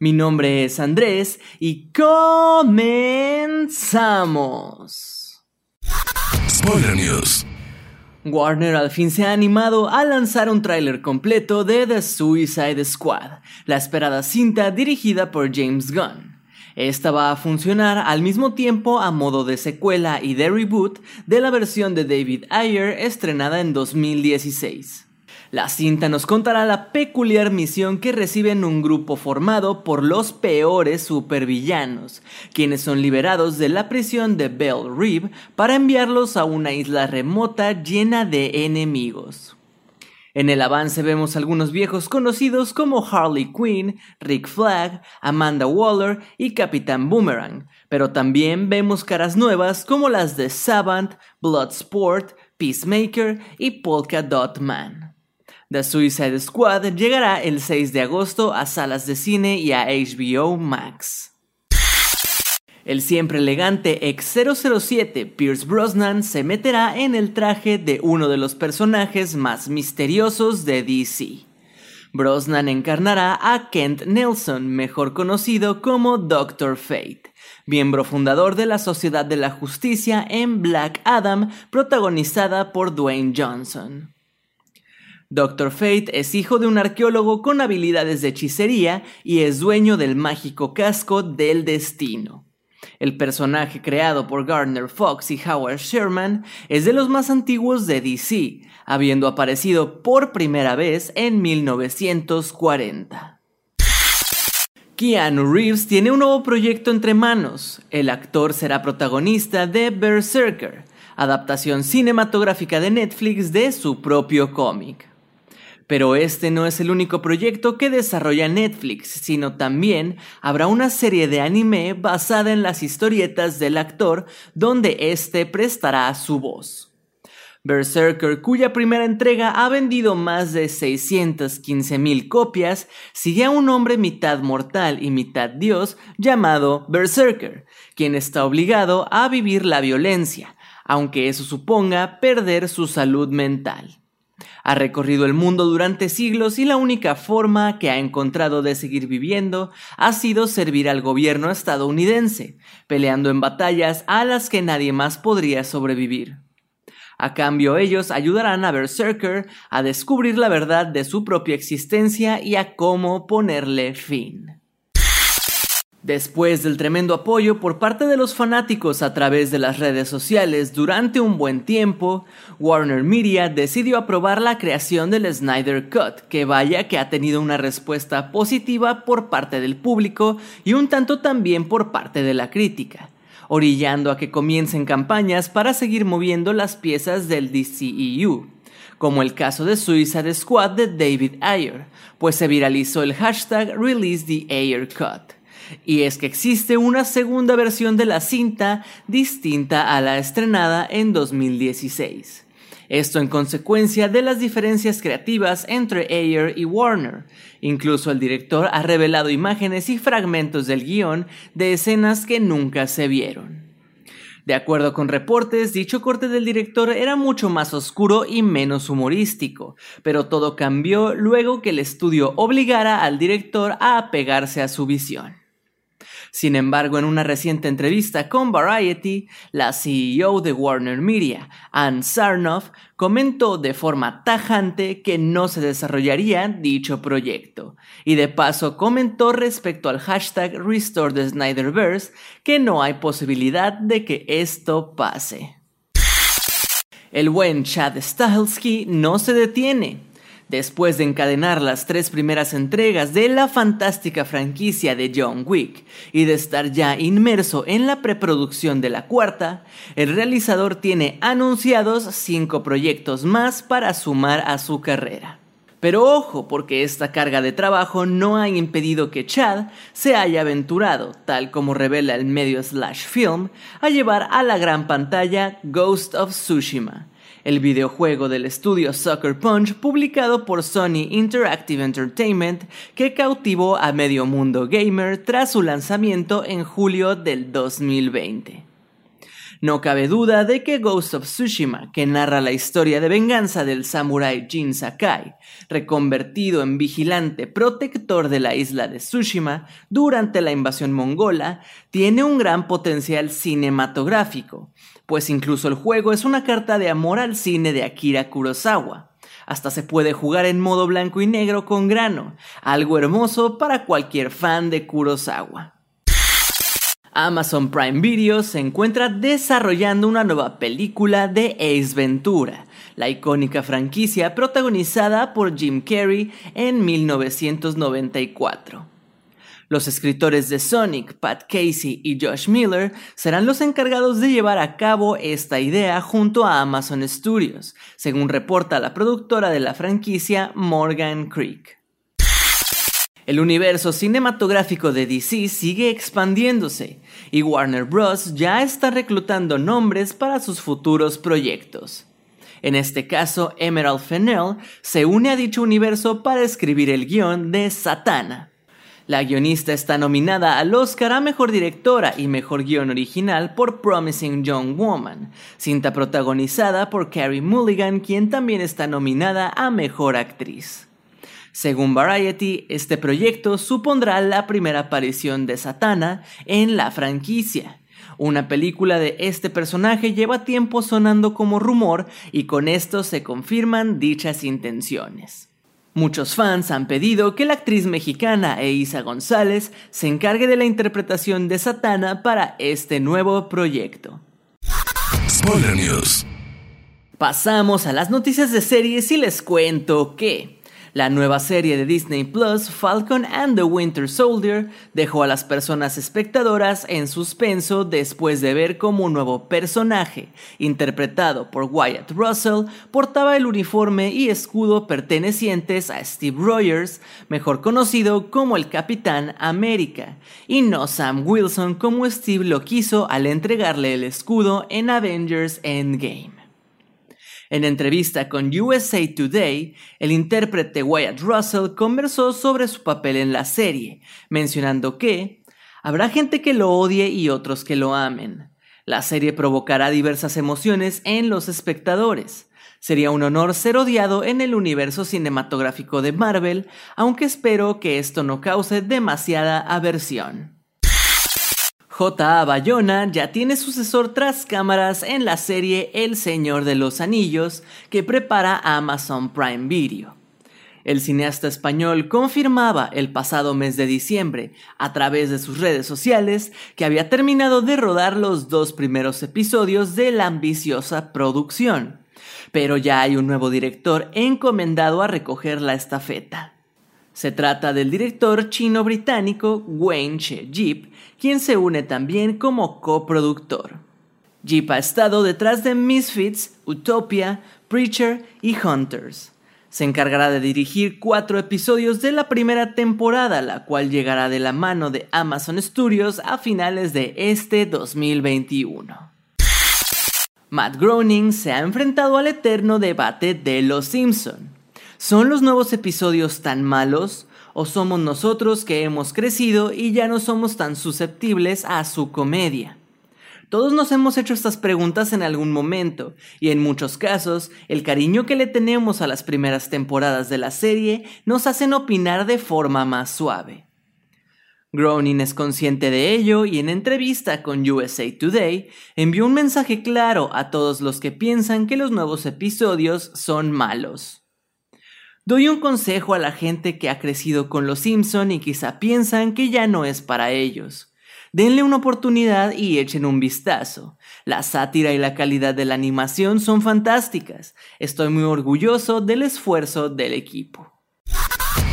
Mi nombre es Andrés y comenzamos. Spoiler News. Warner al fin se ha animado a lanzar un tráiler completo de The Suicide Squad, la esperada cinta dirigida por James Gunn. Esta va a funcionar al mismo tiempo a modo de secuela y de reboot de la versión de David Ayer estrenada en 2016. La cinta nos contará la peculiar misión que reciben un grupo formado por los peores supervillanos, quienes son liberados de la prisión de Bell Reeve para enviarlos a una isla remota llena de enemigos. En el avance vemos algunos viejos conocidos como Harley Quinn, Rick Flag, Amanda Waller y Capitán Boomerang, pero también vemos caras nuevas como las de Savant, Bloodsport, Peacemaker y Polka Dot Man. The Suicide Squad llegará el 6 de agosto a salas de cine y a HBO Max. El siempre elegante ex 007 Pierce Brosnan se meterá en el traje de uno de los personajes más misteriosos de DC. Brosnan encarnará a Kent Nelson, mejor conocido como Doctor Fate, miembro fundador de la Sociedad de la Justicia en Black Adam, protagonizada por Dwayne Johnson. Doctor Fate es hijo de un arqueólogo con habilidades de hechicería y es dueño del mágico casco del destino. El personaje creado por Gardner Fox y Howard Sherman es de los más antiguos de DC, habiendo aparecido por primera vez en 1940. Keanu Reeves tiene un nuevo proyecto entre manos. El actor será protagonista de Berserker, adaptación cinematográfica de Netflix de su propio cómic. Pero este no es el único proyecto que desarrolla Netflix, sino también habrá una serie de anime basada en las historietas del actor donde éste prestará su voz. Berserker, cuya primera entrega ha vendido más de 615.000 copias, sigue a un hombre mitad mortal y mitad dios llamado Berserker, quien está obligado a vivir la violencia, aunque eso suponga perder su salud mental. Ha recorrido el mundo durante siglos y la única forma que ha encontrado de seguir viviendo ha sido servir al gobierno estadounidense, peleando en batallas a las que nadie más podría sobrevivir. A cambio ellos ayudarán a Berserker a descubrir la verdad de su propia existencia y a cómo ponerle fin. Después del tremendo apoyo por parte de los fanáticos a través de las redes sociales durante un buen tiempo, Warner Media decidió aprobar la creación del Snyder Cut, que vaya que ha tenido una respuesta positiva por parte del público y un tanto también por parte de la crítica, orillando a que comiencen campañas para seguir moviendo las piezas del DCEU como el caso de Suicide Squad de David Ayer, pues se viralizó el hashtag Release the Cut. Y es que existe una segunda versión de la cinta distinta a la estrenada en 2016. Esto en consecuencia de las diferencias creativas entre Ayer y Warner. Incluso el director ha revelado imágenes y fragmentos del guion de escenas que nunca se vieron. De acuerdo con reportes, dicho corte del director era mucho más oscuro y menos humorístico, pero todo cambió luego que el estudio obligara al director a apegarse a su visión. Sin embargo, en una reciente entrevista con Variety, la CEO de Warner Media, Ann Sarnoff, comentó de forma tajante que no se desarrollaría dicho proyecto. Y de paso comentó respecto al hashtag Restore the Snyderverse que no hay posibilidad de que esto pase. El buen Chad Stahelski no se detiene Después de encadenar las tres primeras entregas de la fantástica franquicia de John Wick y de estar ya inmerso en la preproducción de la cuarta, el realizador tiene anunciados cinco proyectos más para sumar a su carrera. Pero ojo, porque esta carga de trabajo no ha impedido que Chad se haya aventurado, tal como revela el medio Slash Film, a llevar a la gran pantalla Ghost of Tsushima, el videojuego del estudio Sucker Punch publicado por Sony Interactive Entertainment que cautivó a medio mundo gamer tras su lanzamiento en julio del 2020. No cabe duda de que Ghost of Tsushima, que narra la historia de venganza del samurái Jin Sakai, reconvertido en vigilante protector de la isla de Tsushima durante la invasión mongola, tiene un gran potencial cinematográfico, pues incluso el juego es una carta de amor al cine de Akira Kurosawa. Hasta se puede jugar en modo blanco y negro con grano, algo hermoso para cualquier fan de Kurosawa. Amazon Prime Video se encuentra desarrollando una nueva película de Ace Ventura, la icónica franquicia protagonizada por Jim Carrey en 1994. Los escritores de Sonic, Pat Casey y Josh Miller serán los encargados de llevar a cabo esta idea junto a Amazon Studios, según reporta la productora de la franquicia Morgan Creek. El universo cinematográfico de DC sigue expandiéndose y Warner Bros. ya está reclutando nombres para sus futuros proyectos. En este caso, Emerald Fennell se une a dicho universo para escribir el guion de Satana. La guionista está nominada al Oscar a Mejor Directora y Mejor Guión Original por Promising Young Woman, cinta protagonizada por Carrie Mulligan, quien también está nominada a Mejor Actriz. Según Variety, este proyecto supondrá la primera aparición de Satana en la franquicia. Una película de este personaje lleva tiempo sonando como rumor y con esto se confirman dichas intenciones. Muchos fans han pedido que la actriz mexicana Eiza González se encargue de la interpretación de Satana para este nuevo proyecto. News. Pasamos a las noticias de series y les cuento que la nueva serie de Disney Plus, Falcon and the Winter Soldier, dejó a las personas espectadoras en suspenso después de ver cómo un nuevo personaje, interpretado por Wyatt Russell, portaba el uniforme y escudo pertenecientes a Steve Rogers, mejor conocido como el Capitán América, y no Sam Wilson como Steve lo quiso al entregarle el escudo en Avengers Endgame. En entrevista con USA Today, el intérprete Wyatt Russell conversó sobre su papel en la serie, mencionando que habrá gente que lo odie y otros que lo amen. La serie provocará diversas emociones en los espectadores. Sería un honor ser odiado en el universo cinematográfico de Marvel, aunque espero que esto no cause demasiada aversión. J.A. Bayona ya tiene sucesor tras cámaras en la serie El Señor de los Anillos que prepara Amazon Prime Video. El cineasta español confirmaba el pasado mes de diciembre, a través de sus redes sociales, que había terminado de rodar los dos primeros episodios de la ambiciosa producción. Pero ya hay un nuevo director encomendado a recoger la estafeta. Se trata del director chino-británico Wayne Che Jeep, quien se une también como coproductor. Jeep ha estado detrás de Misfits, Utopia, Preacher y Hunters. Se encargará de dirigir cuatro episodios de la primera temporada, la cual llegará de la mano de Amazon Studios a finales de este 2021. Matt Groening se ha enfrentado al eterno debate de Los Simpson. ¿Son los nuevos episodios tan malos? ¿O somos nosotros que hemos crecido y ya no somos tan susceptibles a su comedia? Todos nos hemos hecho estas preguntas en algún momento, y en muchos casos, el cariño que le tenemos a las primeras temporadas de la serie nos hacen opinar de forma más suave. Groening es consciente de ello y en entrevista con USA Today envió un mensaje claro a todos los que piensan que los nuevos episodios son malos. Doy un consejo a la gente que ha crecido con Los Simpson y quizá piensan que ya no es para ellos. Denle una oportunidad y echen un vistazo. La sátira y la calidad de la animación son fantásticas. Estoy muy orgulloso del esfuerzo del equipo.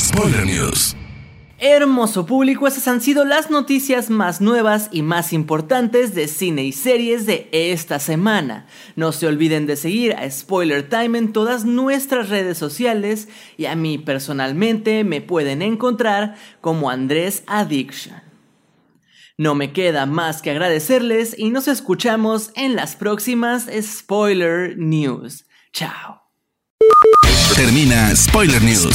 Spoiler News. Hermoso público, esas han sido las noticias más nuevas y más importantes de cine y series de esta semana. No se olviden de seguir a Spoiler Time en todas nuestras redes sociales y a mí personalmente me pueden encontrar como Andrés Addiction. No me queda más que agradecerles y nos escuchamos en las próximas Spoiler News. Chao. Termina Spoiler News